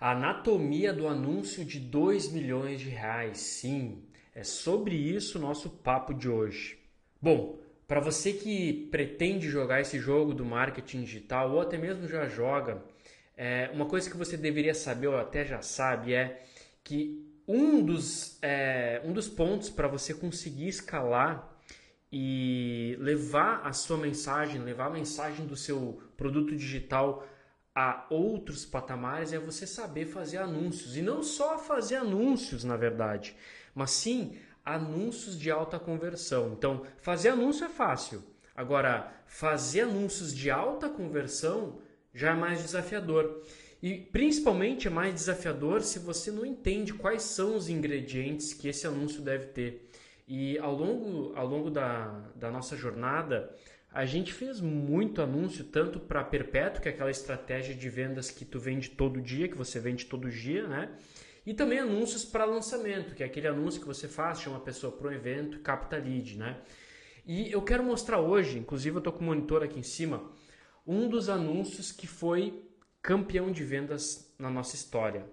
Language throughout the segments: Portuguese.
A anatomia do anúncio de 2 milhões de reais. Sim, é sobre isso o nosso papo de hoje. Bom, para você que pretende jogar esse jogo do marketing digital ou até mesmo já joga, é, uma coisa que você deveria saber ou até já sabe é que um dos, é, um dos pontos para você conseguir escalar e levar a sua mensagem, levar a mensagem do seu produto digital a outros patamares é você saber fazer anúncios. E não só fazer anúncios, na verdade, mas sim anúncios de alta conversão. Então, fazer anúncio é fácil. Agora, fazer anúncios de alta conversão já é mais desafiador. E principalmente é mais desafiador se você não entende quais são os ingredientes que esse anúncio deve ter. E ao longo, ao longo da, da nossa jornada, a gente fez muito anúncio, tanto para perpétuo, que é aquela estratégia de vendas que tu vende todo dia, que você vende todo dia, né? E também anúncios para lançamento, que é aquele anúncio que você faz, chama a pessoa para um evento, capta lead, né? E eu quero mostrar hoje, inclusive eu estou com o monitor aqui em cima, um dos anúncios que foi campeão de vendas na nossa história.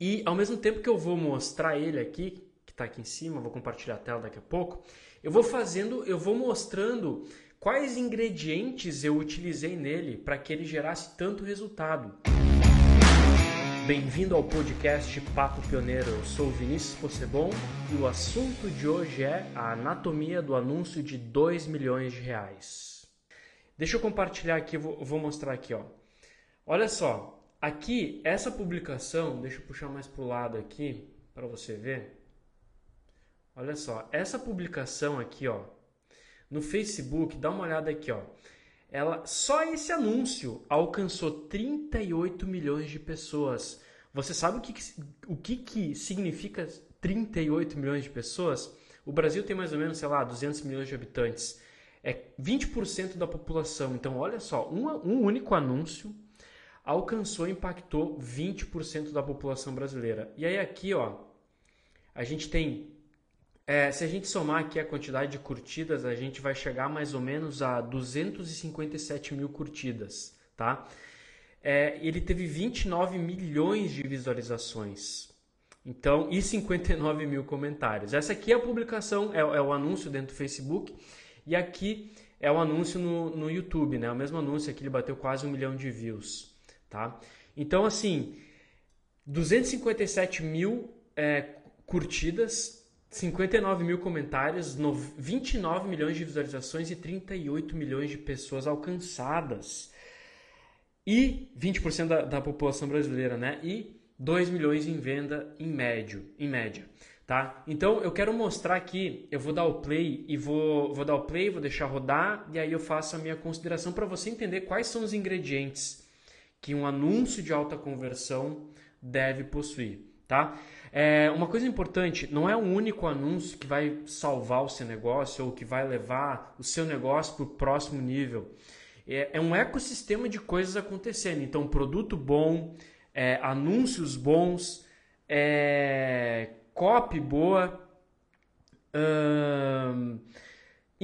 E ao mesmo tempo que eu vou mostrar ele aqui, que está aqui em cima, vou compartilhar a tela daqui a pouco, eu vou fazendo, eu vou mostrando quais ingredientes eu utilizei nele para que ele gerasse tanto resultado. Bem-vindo ao podcast Papo Pioneiro. Eu sou Vinícius Possebon e o assunto de hoje é a anatomia do anúncio de 2 milhões de reais. Deixa eu compartilhar aqui, vou, mostrar aqui, ó. Olha só, aqui essa publicação, deixa eu puxar mais para o lado aqui para você ver. Olha só, essa publicação aqui, ó, no Facebook, dá uma olhada aqui, ó. Ela só esse anúncio alcançou 38 milhões de pessoas. Você sabe o que, o que, que significa 38 milhões de pessoas? O Brasil tem mais ou menos, sei lá, 200 milhões de habitantes. É 20% da população. Então, olha só, um, um único anúncio alcançou e impactou 20% da população brasileira. E aí aqui, ó, a gente tem, é, se a gente somar aqui a quantidade de curtidas, a gente vai chegar mais ou menos a 257 mil curtidas, tá? É, ele teve 29 milhões de visualizações. Então, e 59 mil comentários. Essa aqui é a publicação, é, é o anúncio dentro do Facebook. E aqui é o anúncio no, no YouTube, né? O mesmo anúncio aqui, ele bateu quase um milhão de views tá? Então, assim, 257 mil é, curtidas, 59 mil comentários, 29 milhões de visualizações e 38 milhões de pessoas alcançadas. E 20% da, da população brasileira, né? E 2 milhões em venda em médio, em média, tá? Então eu quero mostrar aqui, eu vou dar o play e vou, vou dar o play, vou deixar rodar e aí eu faço a minha consideração para você entender quais são os ingredientes que um anúncio de alta conversão deve possuir, tá? É, uma coisa importante, não é um único anúncio que vai salvar o seu negócio ou que vai levar o seu negócio para o próximo nível. É, é, um ecossistema de coisas acontecendo. Então, produto bom, é, anúncios bons, é, copy boa, hum,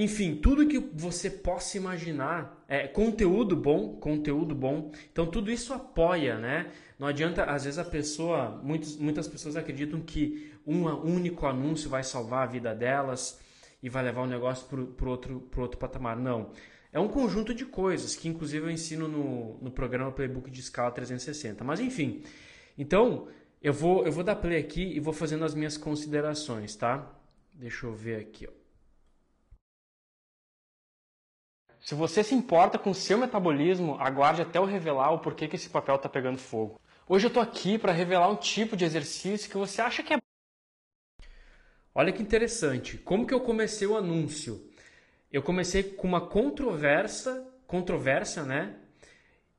enfim, tudo que você possa imaginar, é, conteúdo bom, conteúdo bom. Então tudo isso apoia, né? Não adianta, às vezes a pessoa, muitas, muitas pessoas acreditam que um único anúncio vai salvar a vida delas e vai levar o negócio para outro, outro patamar. Não. É um conjunto de coisas que inclusive eu ensino no, no programa Playbook de Escala 360. Mas enfim, então eu vou, eu vou dar play aqui e vou fazendo as minhas considerações, tá? Deixa eu ver aqui, ó. Se você se importa com o seu metabolismo, aguarde até eu revelar o porquê que esse papel está pegando fogo. Hoje eu estou aqui para revelar um tipo de exercício que você acha que é. Olha que interessante. Como que eu comecei o anúncio? Eu comecei com uma controversa, controvérsia, né?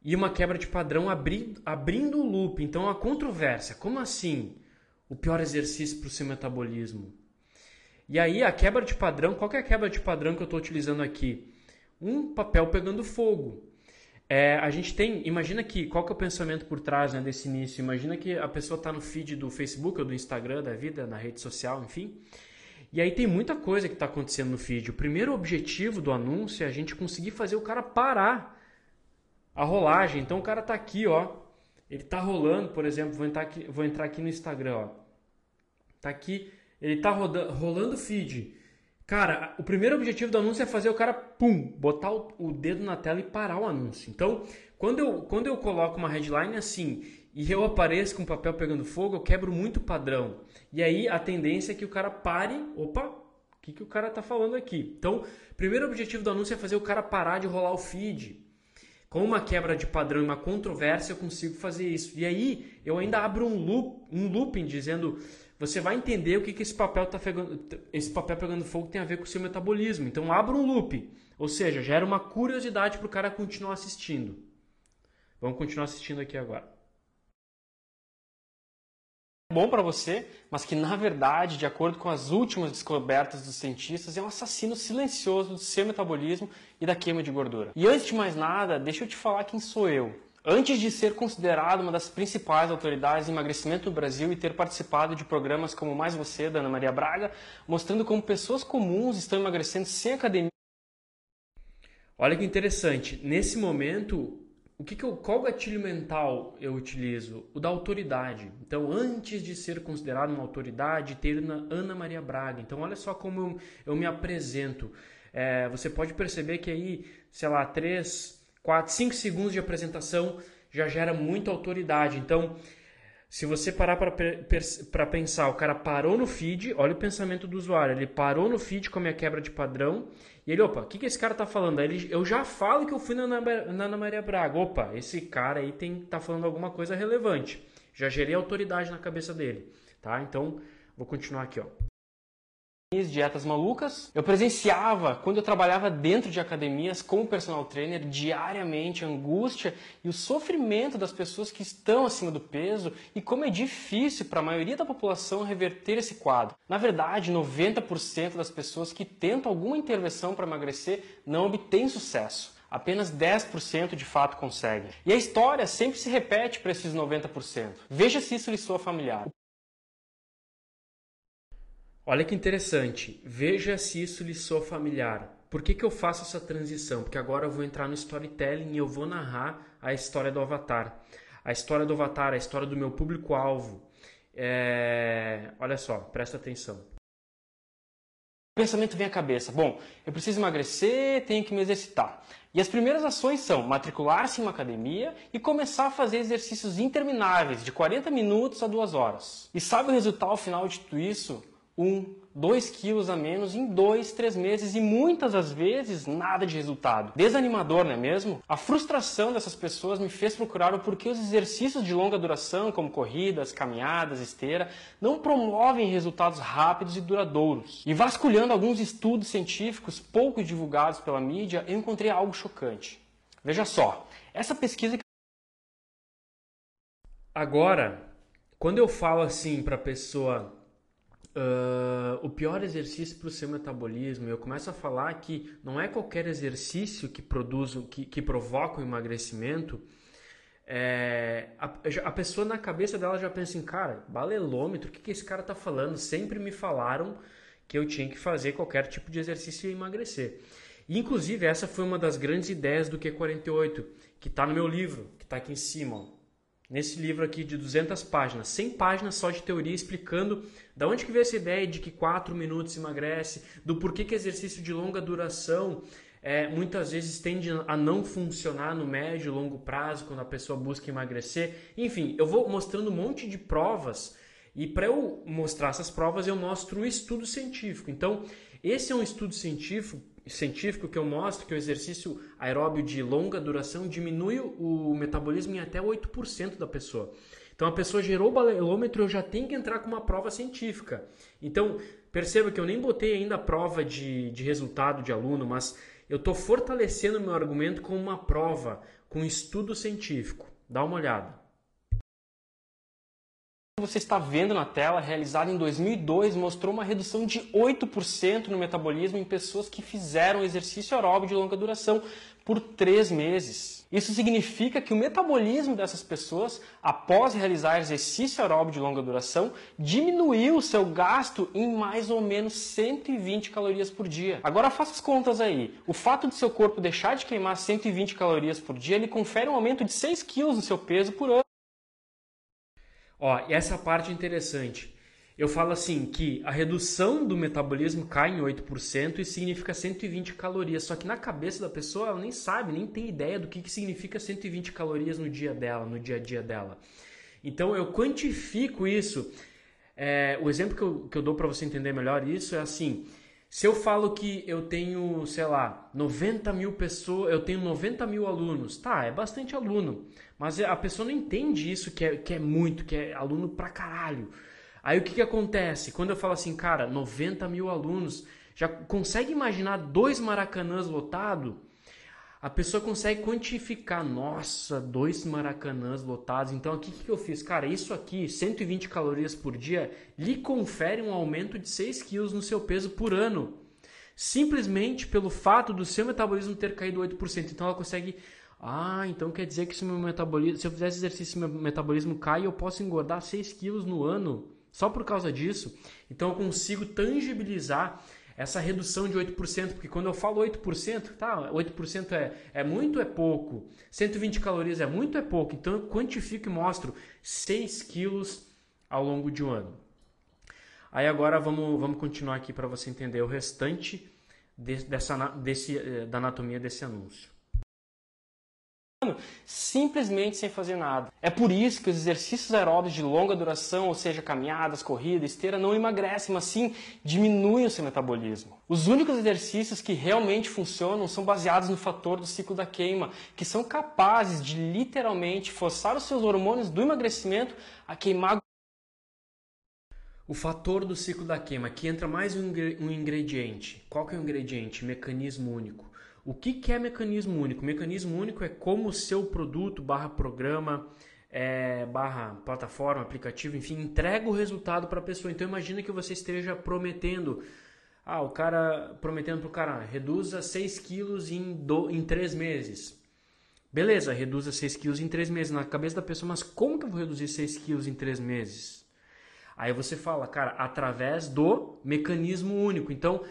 E uma quebra de padrão abri, abrindo o loop. Então a controvérsia, como assim? O pior exercício para o seu metabolismo. E aí a quebra de padrão, qual é a quebra de padrão que eu estou utilizando aqui? um papel pegando fogo. É, a gente tem, imagina que, qual que é o pensamento por trás né, desse início? Imagina que a pessoa está no feed do Facebook ou do Instagram da vida, na rede social, enfim. E aí tem muita coisa que está acontecendo no feed. O primeiro objetivo do anúncio é a gente conseguir fazer o cara parar a rolagem. Então o cara está aqui, ó, ele tá rolando, por exemplo, vou entrar aqui, vou entrar aqui no Instagram, ó. Tá aqui, ele tá rodando, rolando feed. Cara, o primeiro objetivo do anúncio é fazer o cara, pum, botar o, dedo na tela e parar o anúncio. Então, quando eu, quando eu coloco uma headline assim e eu apareço com o papel pegando fogo, eu quebro muito padrão. E aí a tendência é que o cara pare, opa, o que, que o cara tá falando aqui? Então, primeiro objetivo do anúncio é fazer o cara parar de rolar o feed. Com uma quebra de padrão e uma controvérsia, eu consigo fazer isso. E aí, eu ainda abro um, loop, um looping dizendo você vai entender o que, que esse, papel tá pegando, esse papel pegando fogo tem a ver com o seu metabolismo. Então abra um loop, ou seja, gera uma curiosidade para o cara continuar assistindo. Vamos continuar assistindo aqui agora. Bom para você, mas que na verdade, de acordo com as últimas descobertas dos cientistas, é um assassino silencioso do seu metabolismo e da queima de gordura. E antes de mais nada, deixa eu te falar quem sou eu. Antes de ser considerado uma das principais autoridades em emagrecimento no Brasil e ter participado de programas como Mais Você, da Ana Maria Braga, mostrando como pessoas comuns estão emagrecendo sem academia. Olha que interessante. Nesse momento, o que, que eu, qual gatilho mental eu utilizo? O da autoridade. Então, antes de ser considerado uma autoridade, ter Ana Maria Braga. Então, olha só como eu, eu me apresento. É, você pode perceber que aí, sei lá, três 4, 5 segundos de apresentação já gera muita autoridade. Então, se você parar para pensar, o cara parou no feed, olha o pensamento do usuário, ele parou no feed com a minha quebra de padrão, e ele, opa, o que, que esse cara tá falando? Ele, eu já falo que eu fui na, na Ana Maria Braga, opa, esse cara aí tem, tá falando alguma coisa relevante. Já gerei autoridade na cabeça dele, tá? Então, vou continuar aqui, ó dietas malucas. Eu presenciava, quando eu trabalhava dentro de academias como personal trainer, diariamente a angústia e o sofrimento das pessoas que estão acima do peso e como é difícil para a maioria da população reverter esse quadro. Na verdade, 90% das pessoas que tentam alguma intervenção para emagrecer não obtêm sucesso. Apenas 10% de fato conseguem. E a história sempre se repete para esses 90%. Veja se isso lhe soa familiar. Olha que interessante. Veja se isso lhe soa familiar. Por que, que eu faço essa transição? Porque agora eu vou entrar no storytelling e eu vou narrar a história do Avatar. A história do Avatar, a história do meu público-alvo. É... Olha só, presta atenção. O pensamento vem à cabeça. Bom, eu preciso emagrecer, tenho que me exercitar. E as primeiras ações são matricular-se em uma academia e começar a fazer exercícios intermináveis, de 40 minutos a 2 horas. E sabe o resultado final de tudo isso? Um, dois quilos a menos em dois, três meses e muitas das vezes nada de resultado. Desanimador, não é mesmo? A frustração dessas pessoas me fez procurar o porquê os exercícios de longa duração, como corridas, caminhadas, esteira, não promovem resultados rápidos e duradouros. E vasculhando alguns estudos científicos pouco divulgados pela mídia, eu encontrei algo chocante. Veja só, essa pesquisa. Agora, quando eu falo assim para a pessoa Uh, o pior exercício para o seu metabolismo, eu começo a falar que não é qualquer exercício que produz, que, que provoca o emagrecimento. É, a, a, pessoa na cabeça dela já pensa em, cara, balelômetro, o que, que esse cara está falando? Sempre me falaram que eu tinha que fazer qualquer tipo de exercício e emagrecer. E, inclusive, essa foi uma das grandes ideias do Q48, que está no meu livro, que está aqui em cima. Ó nesse livro aqui de 200 páginas, 100 páginas só de teoria explicando da onde que veio essa ideia de que 4 minutos emagrece, do porquê que exercício de longa duração é, muitas vezes tende a não funcionar no médio e longo prazo quando a pessoa busca emagrecer. Enfim, eu vou mostrando um monte de provas e para eu mostrar essas provas eu mostro um estudo científico. Então, esse é um estudo científico científico que eu mostro que o exercício aeróbio de longa duração diminui o metabolismo em até 8% da pessoa. Então a pessoa gerou o balelômetro, eu já tenho que entrar com uma prova científica. Então perceba que eu nem botei ainda a prova de, de resultado de aluno, mas eu estou fortalecendo meu argumento com uma prova, com estudo científico. Dá uma olhada você está vendo na tela, realizada em 2002, mostrou uma redução de 8% no metabolismo em pessoas que fizeram exercício aeróbico de longa duração por três meses. Isso significa que o metabolismo dessas pessoas, após realizar exercício aeróbico de longa duração, diminuiu o seu gasto em mais ou menos 120 calorias por dia. Agora faça as contas aí. O fato de seu corpo deixar de queimar 120 calorias por dia, ele confere um aumento de 6 quilos no seu peso por ano. Ó, essa parte é interessante. Eu falo assim que a redução do metabolismo cai em 8% e significa 120 calorias. Só que na cabeça da pessoa ela nem sabe, nem tem ideia do que, que significa 120 calorias no dia dela, no dia a dia dela. Então eu quantifico isso. É, o exemplo que eu, que eu dou para você entender melhor isso é assim: se eu falo que eu tenho, sei lá, 90 mil pessoas, eu tenho 90 mil alunos, tá, é bastante aluno, mas a pessoa não entende isso que é, que é muito, que é aluno pra caralho. Aí o que, que acontece? Quando eu falo assim, cara, 90 mil alunos, já consegue imaginar dois maracanãs lotados? A pessoa consegue quantificar, nossa, dois maracanãs lotados. Então, o que, que eu fiz? Cara, isso aqui, 120 calorias por dia, lhe confere um aumento de 6 quilos no seu peso por ano. Simplesmente pelo fato do seu metabolismo ter caído 8%. Então, ela consegue... Ah, então quer dizer que se, meu metabolismo, se eu fizesse exercício meu metabolismo cai, eu posso engordar 6 quilos no ano. Só por causa disso. Então, eu consigo tangibilizar essa redução de 8%, porque quando eu falo 8%, tá, 8% é, é muito, é pouco. 120 calorias é muito, é pouco. Então eu quantifico e mostro 6 quilos ao longo de um ano. Aí agora vamos, vamos continuar aqui para você entender o restante de, dessa, desse, eh, da anatomia desse anúncio simplesmente sem fazer nada. É por isso que os exercícios aeróbicos de longa duração, ou seja, caminhadas, corrida, esteira, não emagrecem, mas sim diminuem o seu metabolismo. Os únicos exercícios que realmente funcionam são baseados no fator do ciclo da queima, que são capazes de literalmente forçar os seus hormônios do emagrecimento a queimar o fator do ciclo da queima, aqui entra mais um ingrediente. Qual que é o ingrediente? Mecanismo único. O que, que é mecanismo único? Mecanismo único é como o seu produto barra programa, é, barra plataforma, aplicativo, enfim, entrega o resultado para a pessoa. Então imagina que você esteja prometendo, ah, o cara prometendo para o cara, reduza 6 quilos em, do, em 3 meses. Beleza, reduza 6 quilos em 3 meses. Na cabeça da pessoa, mas como que eu vou reduzir 6 quilos em 3 meses? Aí você fala, cara, através do mecanismo único. Então,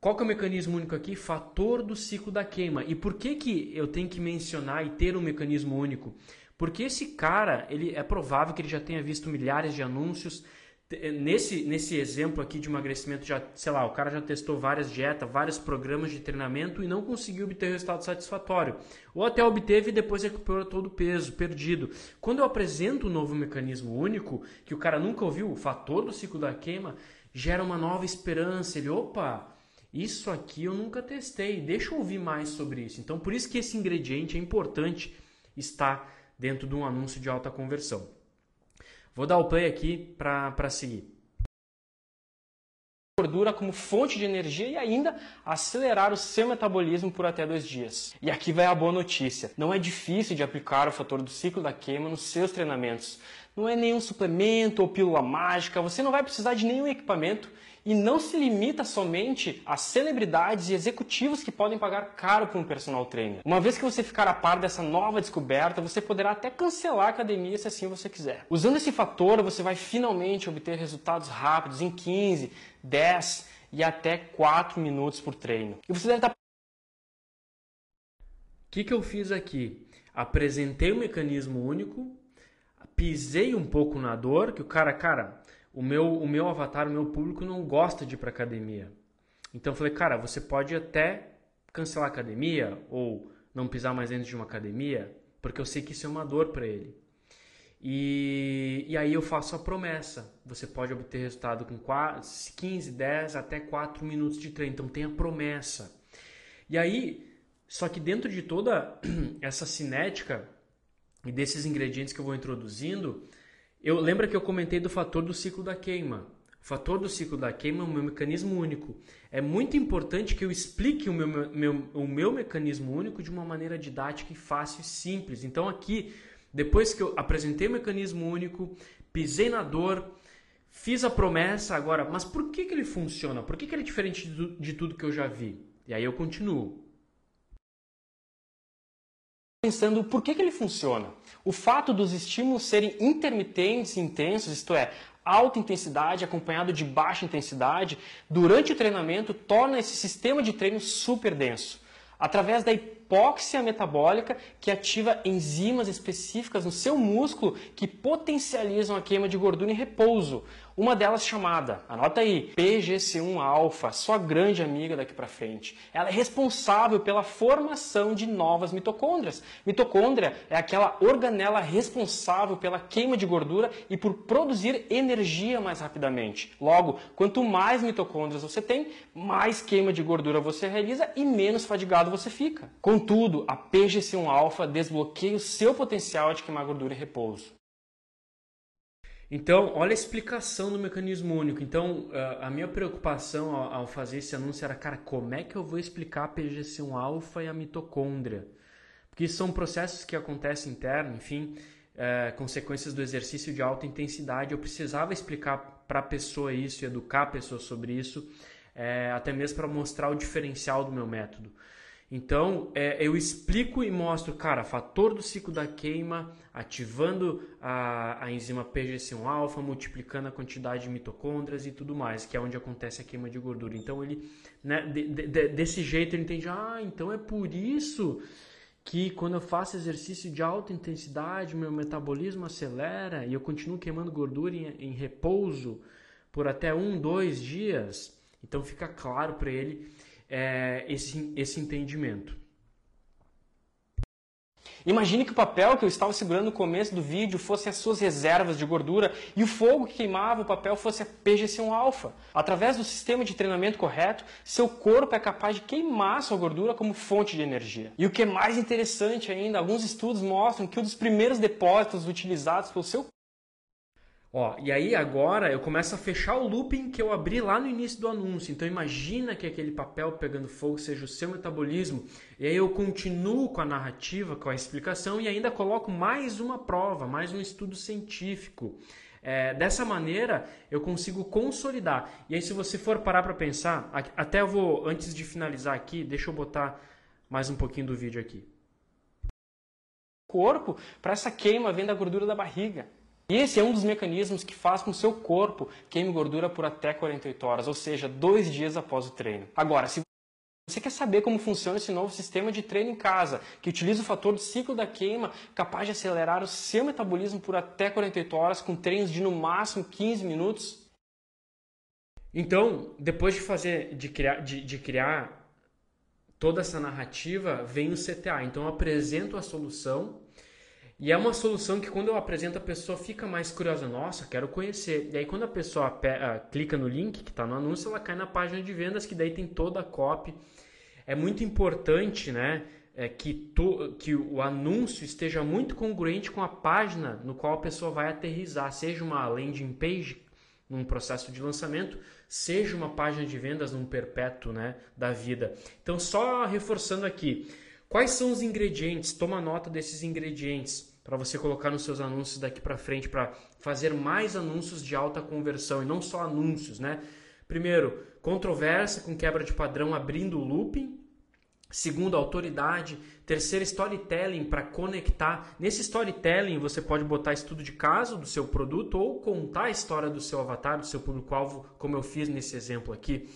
qual que é o mecanismo único aqui? Fator do ciclo da queima. E por que, que eu tenho que mencionar e ter um mecanismo único? Porque esse cara, ele é provável que ele já tenha visto milhares de anúncios. Nesse, nesse exemplo aqui de emagrecimento, já, sei lá, o cara já testou várias dietas, vários programas de treinamento e não conseguiu obter resultado satisfatório. Ou até obteve e depois recuperou todo o peso perdido. Quando eu apresento um novo mecanismo único, que o cara nunca ouviu, o fator do ciclo da queima, gera uma nova esperança. Ele, opa, isso aqui eu nunca testei, deixa eu ouvir mais sobre isso. Então, por isso que esse ingrediente é importante estar dentro de um anúncio de alta conversão. Vou dar o play aqui para seguir. Gordura como fonte de energia e ainda acelerar o seu metabolismo por até dois dias. E aqui vai a boa notícia: não é difícil de aplicar o fator do ciclo da queima nos seus treinamentos. Não é nenhum suplemento ou pílula mágica, você não vai precisar de nenhum equipamento e não se limita somente a celebridades e executivos que podem pagar caro por um personal trainer. Uma vez que você ficar a par dessa nova descoberta, você poderá até cancelar a academia se assim você quiser. Usando esse fator, você vai finalmente obter resultados rápidos em 15, 10 e até 4 minutos por treino. E você deve estar o que, que eu fiz aqui? Apresentei um mecanismo único, pisei um pouco na dor, que o cara, cara, o meu, o meu avatar, o meu público não gosta de ir para academia. Então eu falei, cara, você pode até cancelar a academia ou não pisar mais dentro de uma academia, porque eu sei que isso é uma dor para ele. E, e aí eu faço a promessa. Você pode obter resultado com 4, 15, 10 até 4 minutos de treino. Então tem a promessa. E aí, só que dentro de toda essa cinética e desses ingredientes que eu vou introduzindo, eu lembra que eu comentei do fator do ciclo da queima. O fator do ciclo da queima é um mecanismo único. É muito importante que eu explique o meu, meu, o meu mecanismo único de uma maneira didática e fácil e simples. Então aqui, depois que eu apresentei o mecanismo único, pisei na dor, fiz a promessa agora, mas por que, que ele funciona? Por que, que ele é diferente de, de tudo que eu já vi? E aí eu continuo pensando por que, que ele funciona. O fato dos estímulos serem intermitentes e intensos, isto é, alta intensidade acompanhado de baixa intensidade, durante o treinamento torna esse sistema de treino super denso. Através da hipóxia metabólica que ativa enzimas específicas no seu músculo que potencializam a queima de gordura em repouso. Uma delas chamada, anota aí, PGC1-alfa, sua grande amiga daqui para frente. Ela é responsável pela formação de novas mitocôndrias. Mitocôndria é aquela organela responsável pela queima de gordura e por produzir energia mais rapidamente. Logo, quanto mais mitocôndrias você tem, mais queima de gordura você realiza e menos fadigado você fica. Contudo, a PGC1-alfa desbloqueia o seu potencial de queimar gordura em repouso. Então, olha a explicação do mecanismo único. Então, a minha preocupação ao fazer esse anúncio era, cara, como é que eu vou explicar a PGC1 alfa e a mitocôndria? Porque são processos que acontecem interno, enfim, é, consequências do exercício de alta intensidade. Eu precisava explicar para a pessoa isso educar a pessoa sobre isso, é, até mesmo para mostrar o diferencial do meu método. Então, é, eu explico e mostro, cara, fator do ciclo da queima, ativando a, a enzima PGC1-alfa, multiplicando a quantidade de mitocôndrias e tudo mais, que é onde acontece a queima de gordura. Então, ele, né, de, de, desse jeito, ele entende, ah, então é por isso que quando eu faço exercício de alta intensidade, meu metabolismo acelera e eu continuo queimando gordura em, em repouso por até um, dois dias. Então, fica claro para ele é, esse, esse entendimento. Imagine que o papel que eu estava segurando no começo do vídeo fosse as suas reservas de gordura e o fogo que queimava o papel fosse a PGC1-alfa. Através do sistema de treinamento correto, seu corpo é capaz de queimar sua gordura como fonte de energia. E o que é mais interessante ainda, alguns estudos mostram que um dos primeiros depósitos utilizados pelo seu Ó, e aí agora eu começo a fechar o looping que eu abri lá no início do anúncio. Então imagina que aquele papel pegando fogo seja o seu metabolismo. E aí eu continuo com a narrativa, com a explicação e ainda coloco mais uma prova, mais um estudo científico. É, dessa maneira eu consigo consolidar. E aí se você for parar para pensar, até eu vou, antes de finalizar aqui, deixa eu botar mais um pouquinho do vídeo aqui. Corpo para essa queima vem da gordura da barriga. E esse é um dos mecanismos que faz com que o seu corpo queime gordura por até 48 horas, ou seja, dois dias após o treino. Agora, se você quer saber como funciona esse novo sistema de treino em casa, que utiliza o fator do ciclo da queima, capaz de acelerar o seu metabolismo por até 48 horas, com treinos de no máximo 15 minutos? Então, depois de fazer, de criar, de, de criar toda essa narrativa, vem o CTA. Então, eu apresento a solução e é uma solução que quando eu apresento a pessoa fica mais curiosa, nossa, quero conhecer. E aí quando a pessoa uh, clica no link que está no anúncio, ela cai na página de vendas que daí tem toda a copy. É muito importante, né, é, que, tu, que o anúncio esteja muito congruente com a página no qual a pessoa vai aterrizar, seja uma landing page num processo de lançamento, seja uma página de vendas num perpétuo, né, da vida. Então só reforçando aqui, quais são os ingredientes? Toma nota desses ingredientes para você colocar nos seus anúncios daqui para frente para fazer mais anúncios de alta conversão e não só anúncios, né? Primeiro, controvérsia com quebra de padrão abrindo o looping. Segundo, autoridade. Terceiro, storytelling para conectar. Nesse storytelling você pode botar estudo de caso do seu produto ou contar a história do seu avatar, do seu público-alvo, como eu fiz nesse exemplo aqui.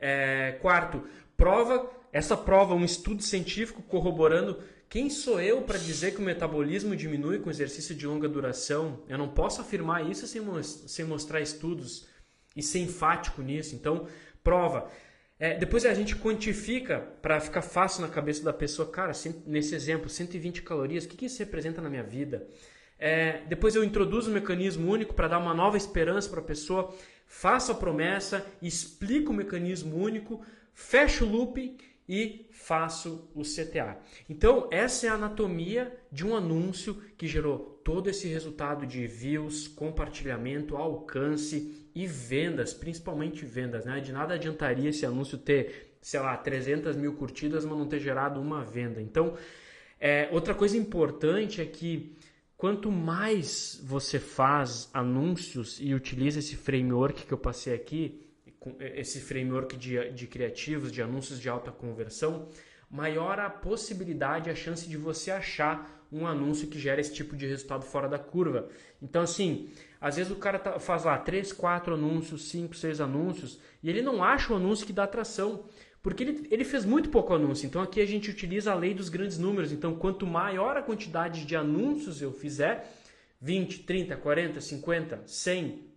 É, quarto, prova. Essa prova, um estudo científico corroborando quem sou eu para dizer que o metabolismo diminui com exercício de longa duração? Eu não posso afirmar isso sem, sem mostrar estudos e ser enfático nisso. Então, prova. É, depois a gente quantifica para ficar fácil na cabeça da pessoa. Cara, nesse exemplo, 120 calorias, o que, que isso representa na minha vida? É, depois eu introduzo um mecanismo único para dar uma nova esperança para a pessoa. Faço a promessa, explico o mecanismo único, fecho o loop e faço o CTA. Então, essa é a anatomia de um anúncio que gerou todo esse resultado de views, compartilhamento, alcance e vendas, principalmente vendas. Né? De nada adiantaria esse anúncio ter, sei lá, 300 mil curtidas, mas não ter gerado uma venda. Então, é, outra coisa importante é que quanto mais você faz anúncios e utiliza esse framework que eu passei aqui, esse framework de, de criativos, de anúncios de alta conversão, maior a possibilidade, a chance de você achar um anúncio que gera esse tipo de resultado fora da curva. Então, assim, às vezes o cara tá, faz lá 3, 4 anúncios, 5, 6 anúncios e ele não acha o anúncio que dá atração. Porque ele, ele fez muito pouco anúncio. Então aqui a gente utiliza a lei dos grandes números. Então quanto maior a quantidade de anúncios eu fizer, 20, 30, 40, 50, 100,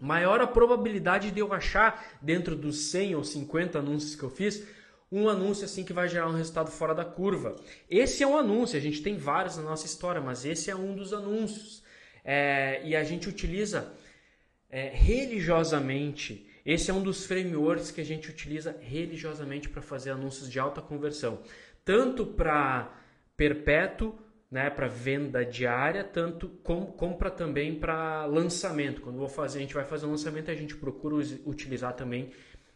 maior a probabilidade de eu achar dentro dos 100 ou 50 anúncios que eu fiz, um anúncio assim que vai gerar um resultado fora da curva. Esse é um anúncio, a gente tem vários na nossa história, mas esse é um dos anúncios. É, e a gente utiliza é, religiosamente. Esse é um dos frameworks que a gente utiliza religiosamente para fazer anúncios de alta conversão, tanto para perpétuo, né, para venda diária, tanto como, para também para lançamento. Quando vou fazer, a gente vai fazer um lançamento, a gente procura utilizar também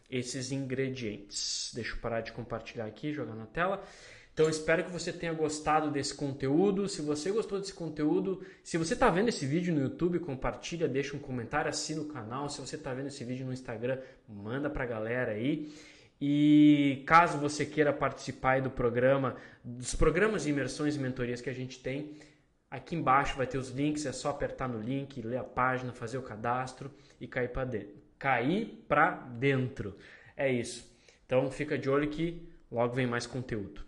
esses ingredientes. Deixa eu parar de compartilhar aqui, jogar na tela. Então espero que você tenha gostado desse conteúdo. Se você gostou desse conteúdo, se você está vendo esse vídeo no YouTube, compartilha, deixa um comentário, assina o canal. Se você está vendo esse vídeo no Instagram, manda para a galera aí. E caso você queira participar do programa, dos programas de imersões e mentorias que a gente tem, aqui embaixo vai ter os links, é só apertar no link, ler a página, fazer o cadastro e cair para dentro. Cair para dentro. É isso. Então fica de olho que logo vem mais conteúdo.